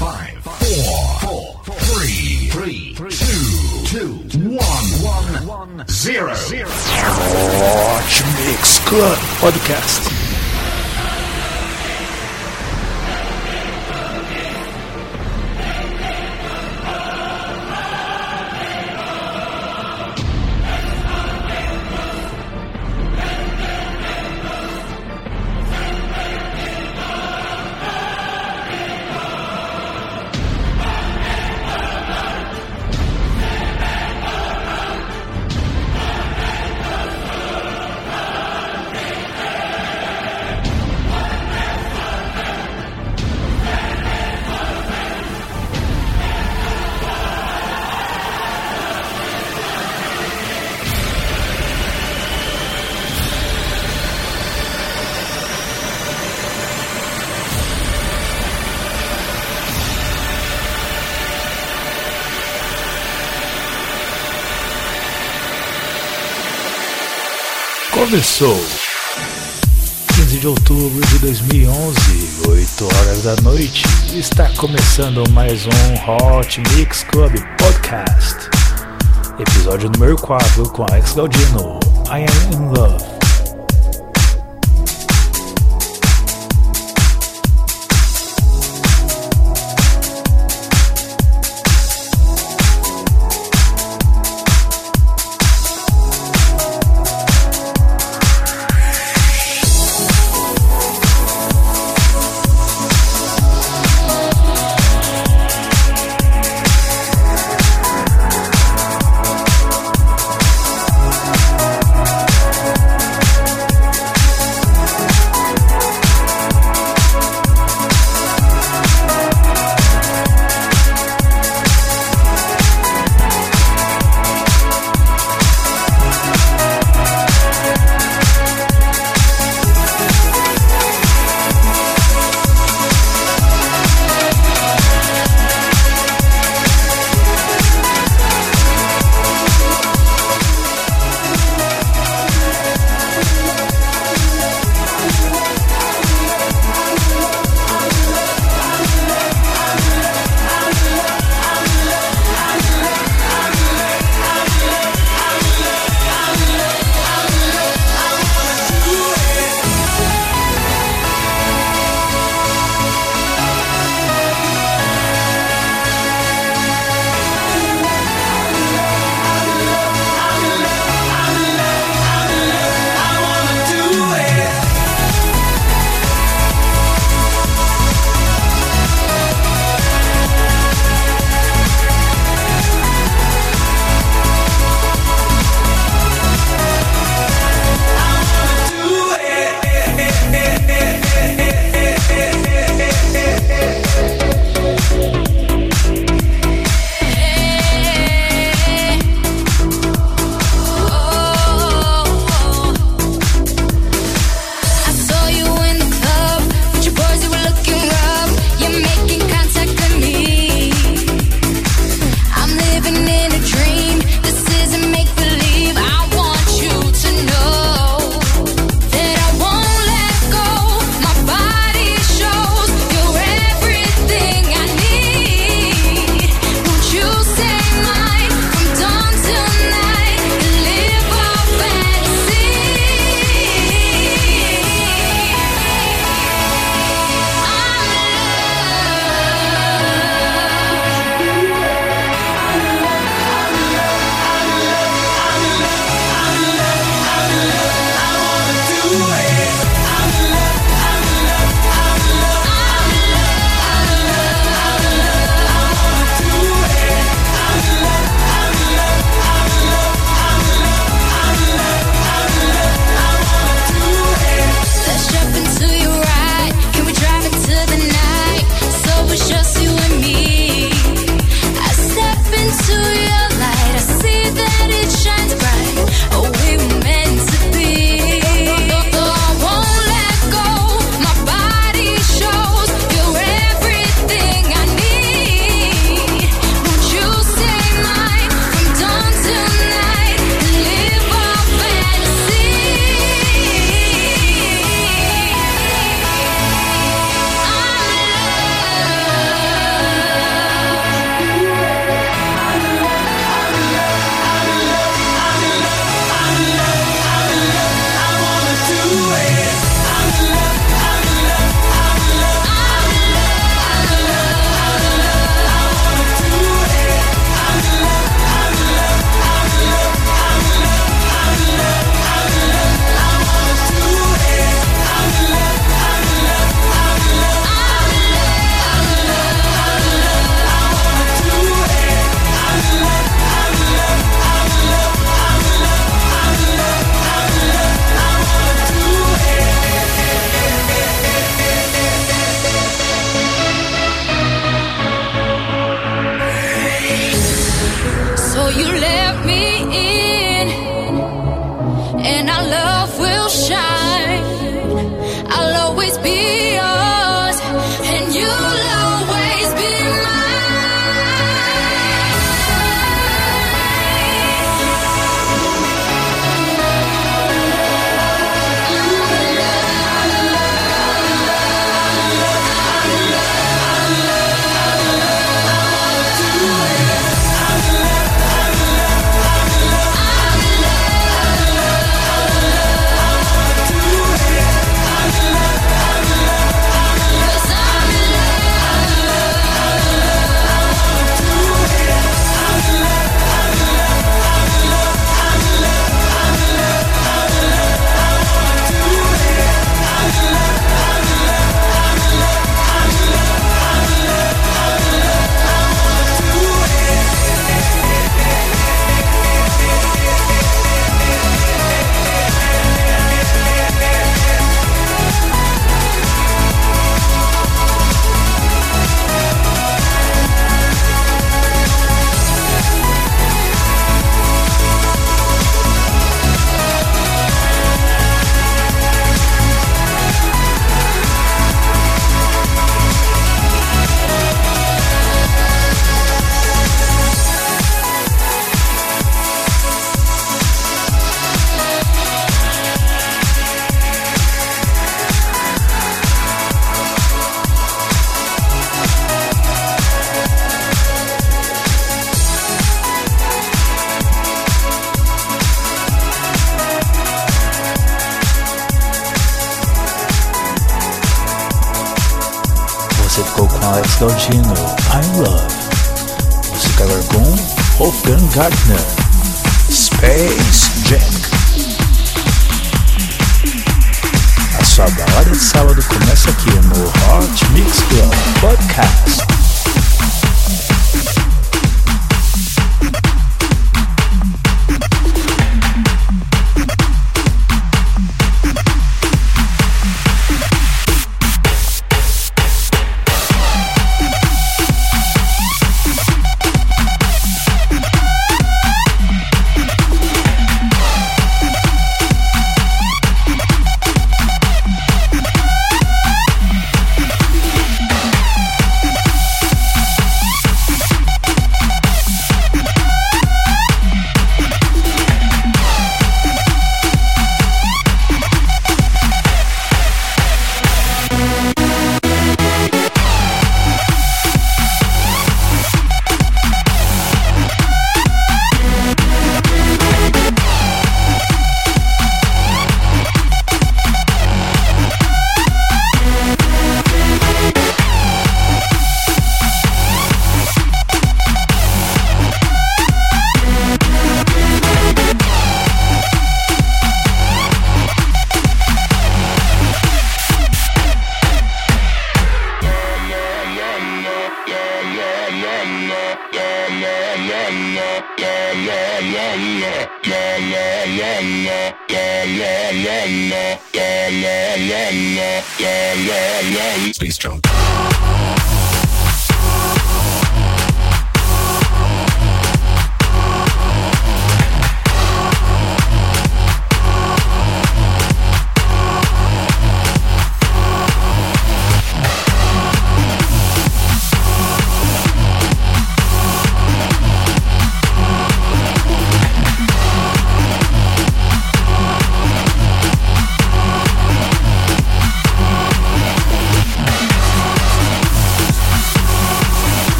five, four, four, three, three, two, two, one, one, zero, zero. Hot Mix Club Podcast. Começou 15 de outubro de 2011, 8 horas da noite. Está começando mais um Hot Mix Club Podcast, episódio número 4 com Alex Galdino. I am in love.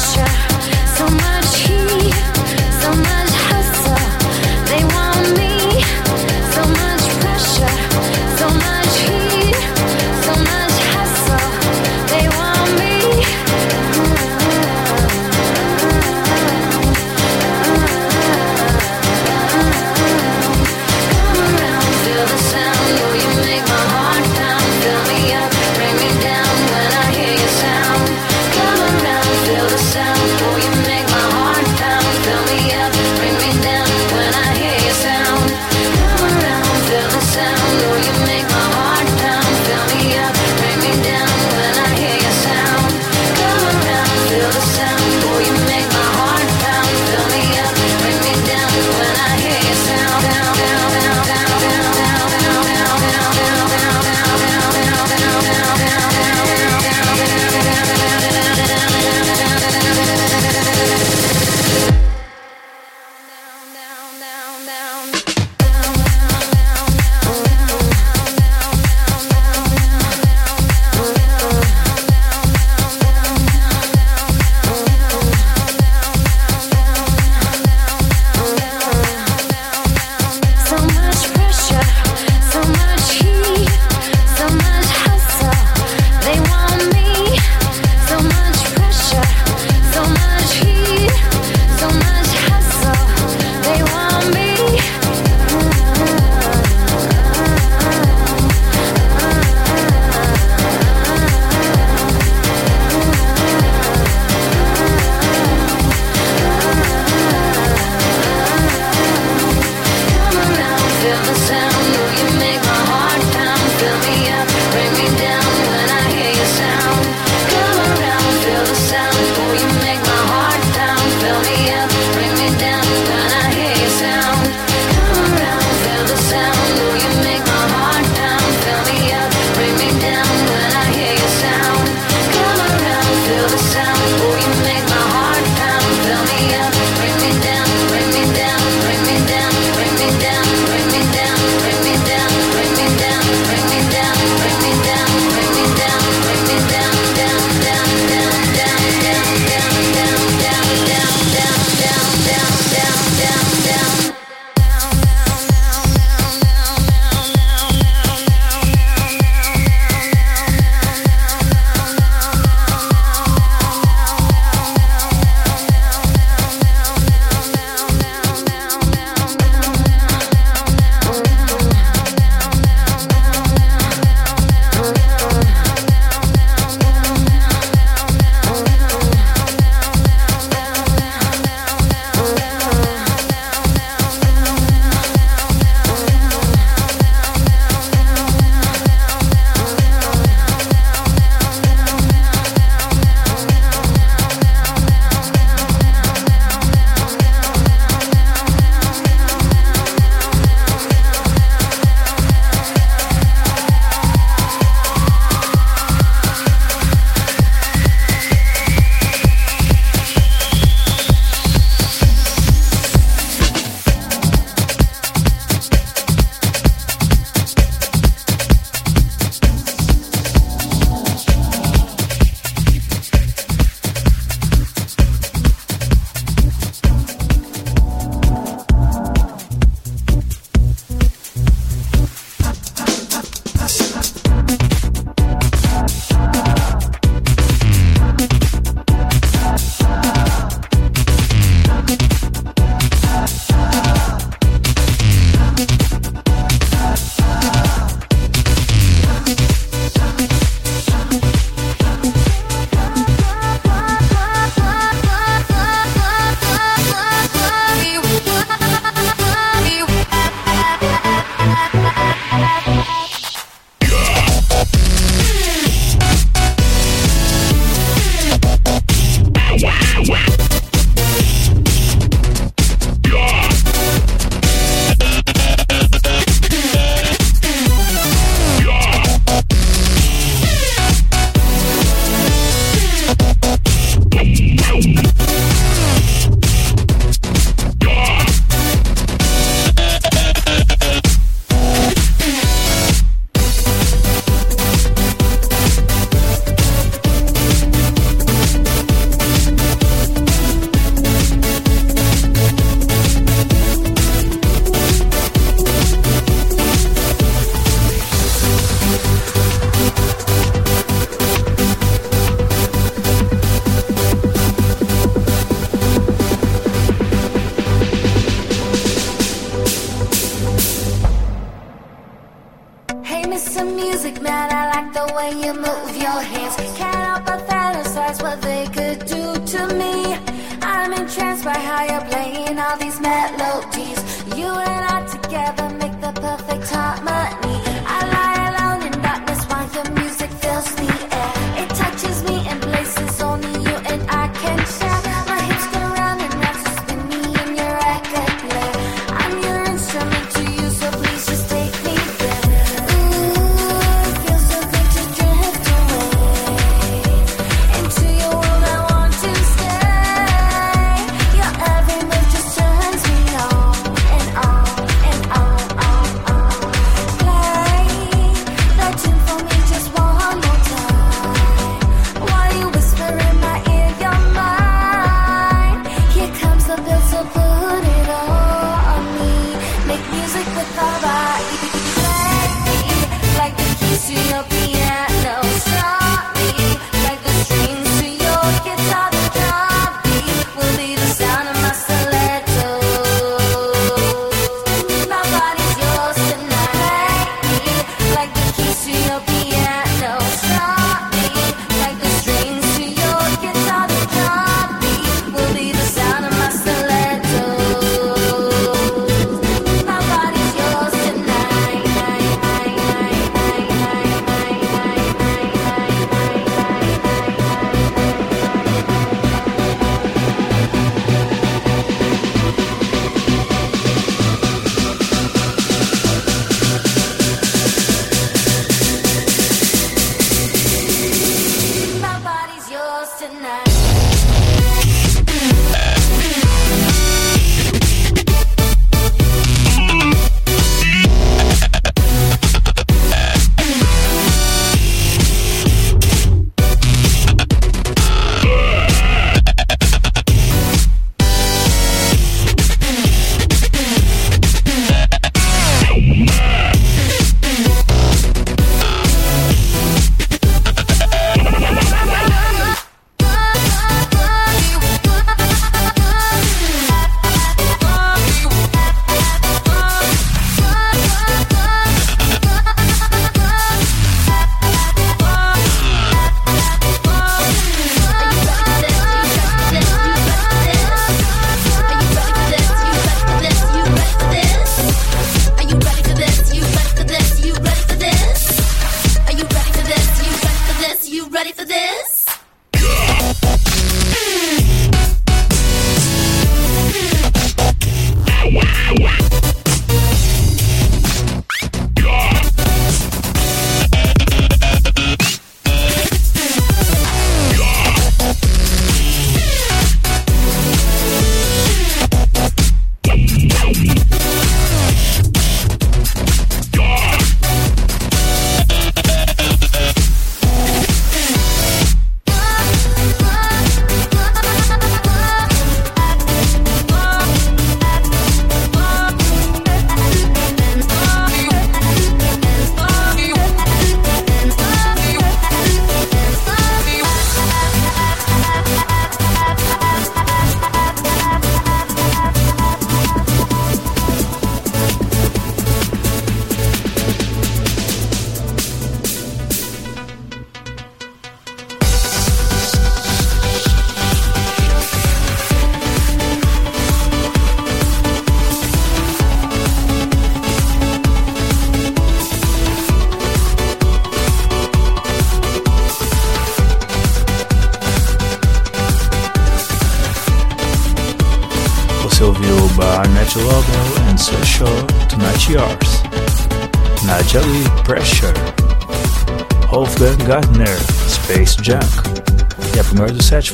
pressure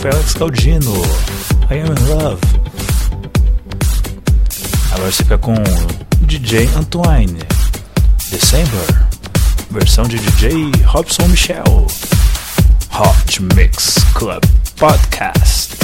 foi Alex Galdino, I Am In Love. Agora você fica com DJ Antoine, December. Versão de DJ Robson Michel. Hot Mix Club Podcast.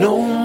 no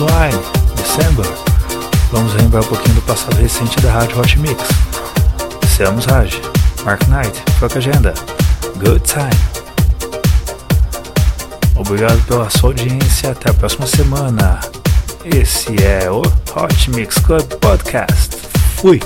Antoine, December. Vamos lembrar um pouquinho do passado recente da Rádio Hot Mix. Seamos Raj, Mark Knight, Foca Agenda, Good Time. Obrigado pela sua audiência, até a próxima semana. Esse é o Hot Mix Club Podcast. Fui!